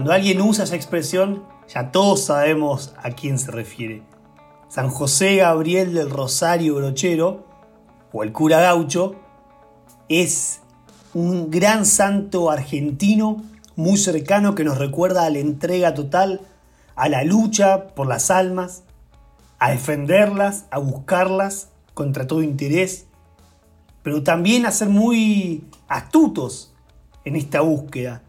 Cuando alguien usa esa expresión, ya todos sabemos a quién se refiere. San José Gabriel del Rosario Brochero, o el cura gaucho, es un gran santo argentino muy cercano que nos recuerda a la entrega total, a la lucha por las almas, a defenderlas, a buscarlas contra todo interés, pero también a ser muy astutos en esta búsqueda,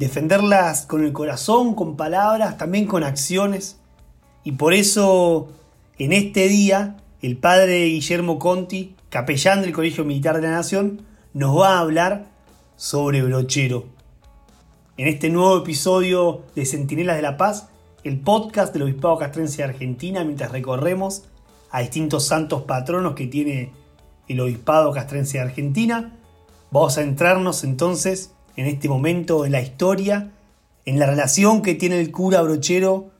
defenderlas con el corazón, con palabras, también con acciones, y por eso en este día el padre Guillermo Conti, capellán del Colegio Militar de la Nación, nos va a hablar sobre Brochero. En este nuevo episodio de Centinelas de la Paz, el podcast del Obispado Castrense de Argentina, mientras recorremos a distintos santos patronos que tiene el Obispado Castrense de Argentina, vamos a entrarnos entonces en este momento en la historia, en la relación que tiene el cura Brochero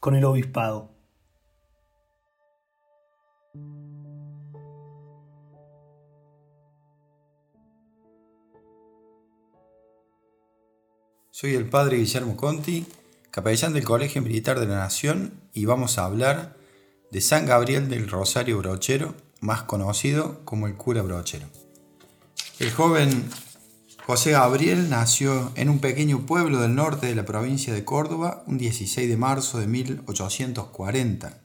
con el Obispado. Soy el padre Guillermo Conti, capellán del Colegio Militar de la Nación, y vamos a hablar de San Gabriel del Rosario Brochero, más conocido como el cura Brochero. El joven José Gabriel nació en un pequeño pueblo del norte de la provincia de Córdoba un 16 de marzo de 1840.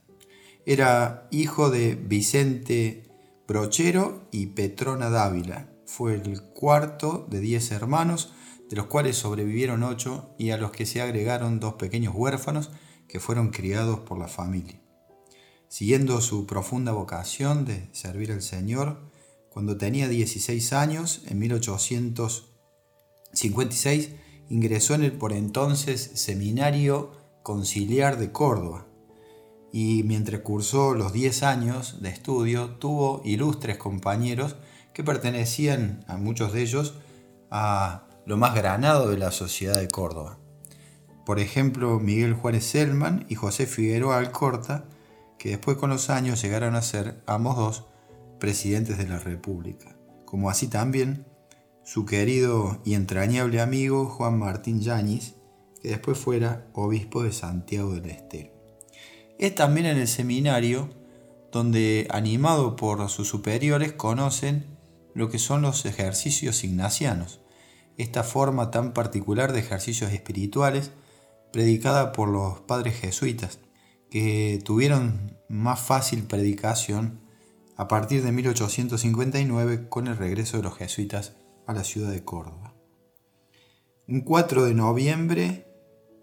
Era hijo de Vicente Brochero y Petrona Dávila. Fue el cuarto de diez hermanos de los cuales sobrevivieron ocho y a los que se agregaron dos pequeños huérfanos que fueron criados por la familia. Siguiendo su profunda vocación de servir al Señor, cuando tenía 16 años, en 1856, ingresó en el por entonces Seminario Conciliar de Córdoba y mientras cursó los 10 años de estudio tuvo ilustres compañeros que pertenecían a muchos de ellos a lo más granado de la sociedad de Córdoba. Por ejemplo, Miguel Juárez Selman y José Figueroa Alcorta, que después con los años llegaron a ser ambos dos presidentes de la República, como así también su querido y entrañable amigo Juan Martín Yáñez, que después fuera obispo de Santiago del Estero. Es también en el seminario donde, animado por sus superiores, conocen lo que son los ejercicios ignacianos, esta forma tan particular de ejercicios espirituales predicada por los padres jesuitas, que tuvieron más fácil predicación a partir de 1859 con el regreso de los jesuitas a la ciudad de Córdoba. Un 4 de noviembre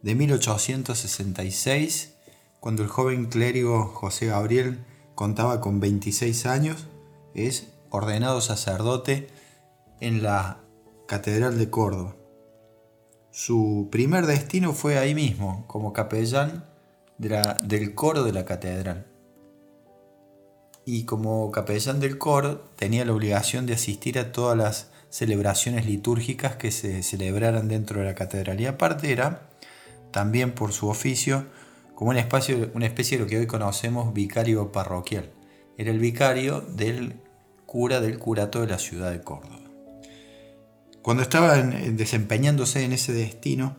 de 1866, cuando el joven clérigo José Gabriel contaba con 26 años, es ordenado sacerdote en la Catedral de Córdoba. Su primer destino fue ahí mismo, como capellán del coro de la catedral. Y como capellán del coro tenía la obligación de asistir a todas las celebraciones litúrgicas que se celebraran dentro de la catedral. Y aparte también por su oficio, como una especie, una especie de lo que hoy conocemos vicario parroquial. Era el vicario del cura del curato de la ciudad de Córdoba. Cuando estaba desempeñándose en ese destino,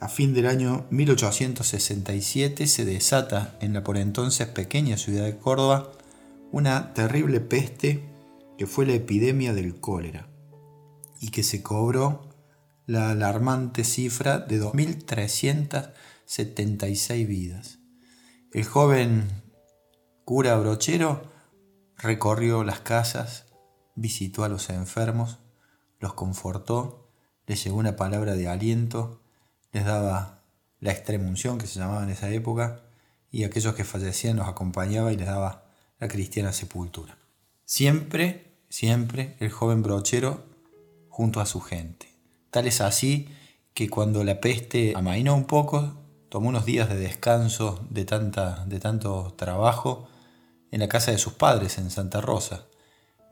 a fin del año 1867 se desata en la por entonces pequeña ciudad de Córdoba una terrible peste que fue la epidemia del cólera y que se cobró la alarmante cifra de 2.376 vidas. El joven cura brochero recorrió las casas, visitó a los enfermos, los confortó, les llegó una palabra de aliento, les daba la extremunción que se llamaba en esa época, y aquellos que fallecían los acompañaba y les daba la cristiana sepultura. Siempre, siempre el joven brochero junto a su gente. Tal es así que cuando la peste amainó un poco, tomó unos días de descanso de, tanta, de tanto trabajo en la casa de sus padres en Santa Rosa.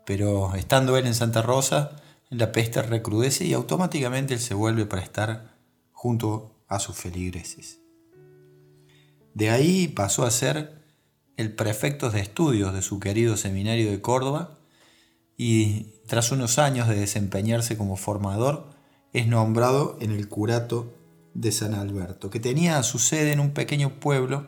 Pero estando él en Santa Rosa, la peste recrudece y automáticamente él se vuelve para estar junto a sus feligreses. De ahí pasó a ser el prefecto de estudios de su querido seminario de Córdoba y tras unos años de desempeñarse como formador es nombrado en el curato de San Alberto, que tenía su sede en un pequeño pueblo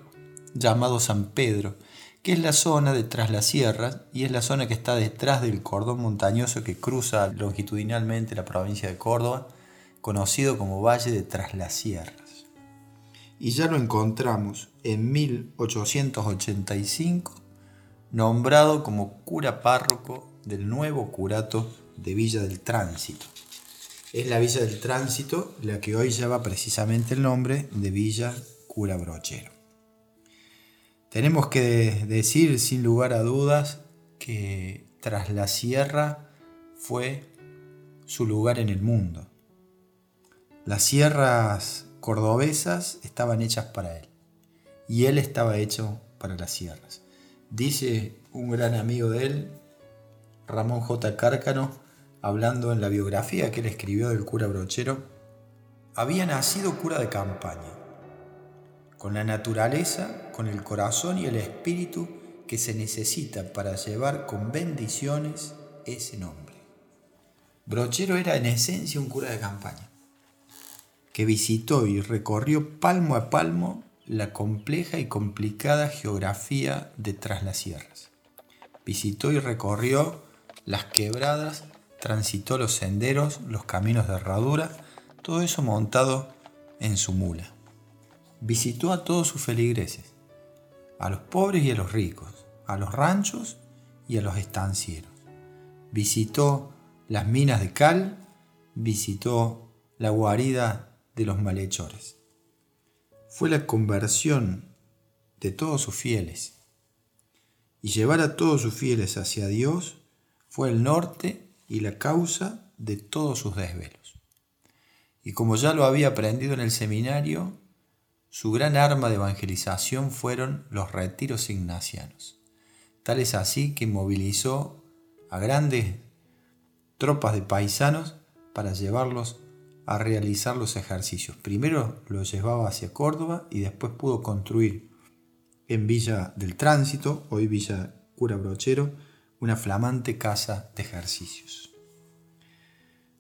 llamado San Pedro, que es la zona de tras las sierras y es la zona que está detrás del cordón montañoso que cruza longitudinalmente la provincia de Córdoba, conocido como Valle de Tras las Sierras. Y ya lo encontramos en 1885, nombrado como cura párroco del nuevo curato de Villa del Tránsito. Es la Villa del Tránsito la que hoy lleva precisamente el nombre de Villa Cura Brochero. Tenemos que decir sin lugar a dudas que tras la sierra fue su lugar en el mundo. Las sierras cordobesas estaban hechas para él y él estaba hecho para las sierras. Dice un gran amigo de él, Ramón J. Cárcano, hablando en la biografía que él escribió del cura brochero, había nacido cura de campaña, con la naturaleza, con el corazón y el espíritu que se necesita para llevar con bendiciones ese nombre. Brochero era en esencia un cura de campaña, que visitó y recorrió palmo a palmo la compleja y complicada geografía de Tras las Sierras. Visitó y recorrió las quebradas, transitó los senderos, los caminos de herradura, todo eso montado en su mula. Visitó a todos sus feligreses, a los pobres y a los ricos, a los ranchos y a los estancieros. Visitó las minas de cal, visitó la guarida de los malhechores. Fue la conversión de todos sus fieles. Y llevar a todos sus fieles hacia Dios fue el norte y la causa de todos sus desvelos. Y como ya lo había aprendido en el seminario, su gran arma de evangelización fueron los retiros ignacianos. Tal es así que movilizó a grandes tropas de paisanos para llevarlos a realizar los ejercicios. Primero los llevaba hacia Córdoba y después pudo construir en Villa del Tránsito, hoy Villa Cura Brochero, una flamante casa de ejercicios.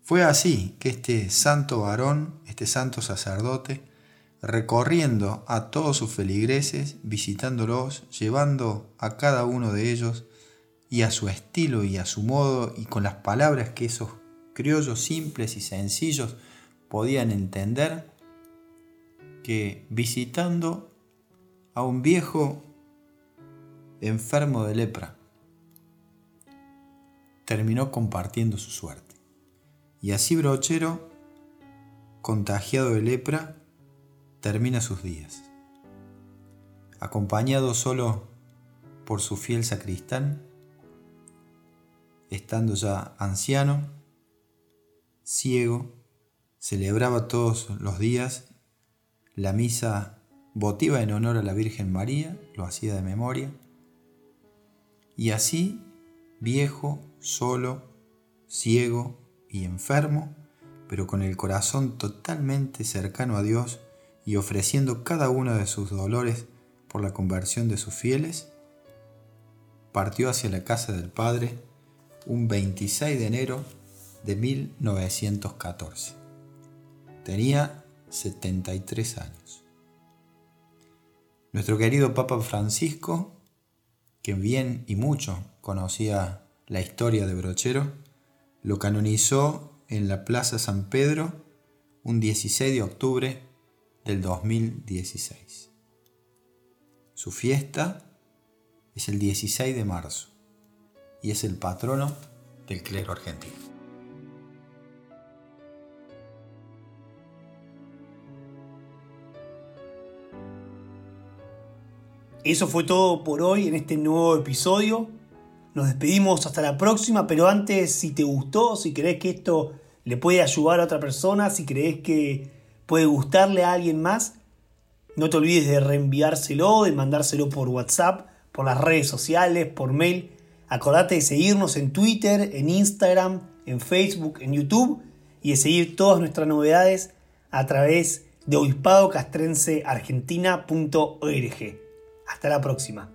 Fue así que este santo varón, este santo sacerdote, recorriendo a todos sus feligreses, visitándolos, llevando a cada uno de ellos y a su estilo y a su modo y con las palabras que esos criollos simples y sencillos podían entender, que visitando a un viejo enfermo de lepra, terminó compartiendo su suerte. Y así Brochero, contagiado de lepra, termina sus días. Acompañado solo por su fiel sacristán, estando ya anciano, ciego, celebraba todos los días la misa votiva en honor a la Virgen María, lo hacía de memoria, y así, viejo, solo, ciego y enfermo, pero con el corazón totalmente cercano a Dios y ofreciendo cada uno de sus dolores por la conversión de sus fieles, partió hacia la casa del Padre un 26 de enero de 1914. Tenía 73 años. Nuestro querido Papa Francisco, que bien y mucho conocía la historia de Brochero, lo canonizó en la Plaza San Pedro un 16 de octubre del 2016. Su fiesta es el 16 de marzo y es el patrono del clero argentino. Eso fue todo por hoy en este nuevo episodio. Nos despedimos hasta la próxima, pero antes, si te gustó, si crees que esto le puede ayudar a otra persona, si crees que puede gustarle a alguien más, no te olvides de reenviárselo, de mandárselo por WhatsApp, por las redes sociales, por mail. Acordate de seguirnos en Twitter, en Instagram, en Facebook, en YouTube y de seguir todas nuestras novedades a través de obispadocastrenseargentina.org. Hasta la próxima.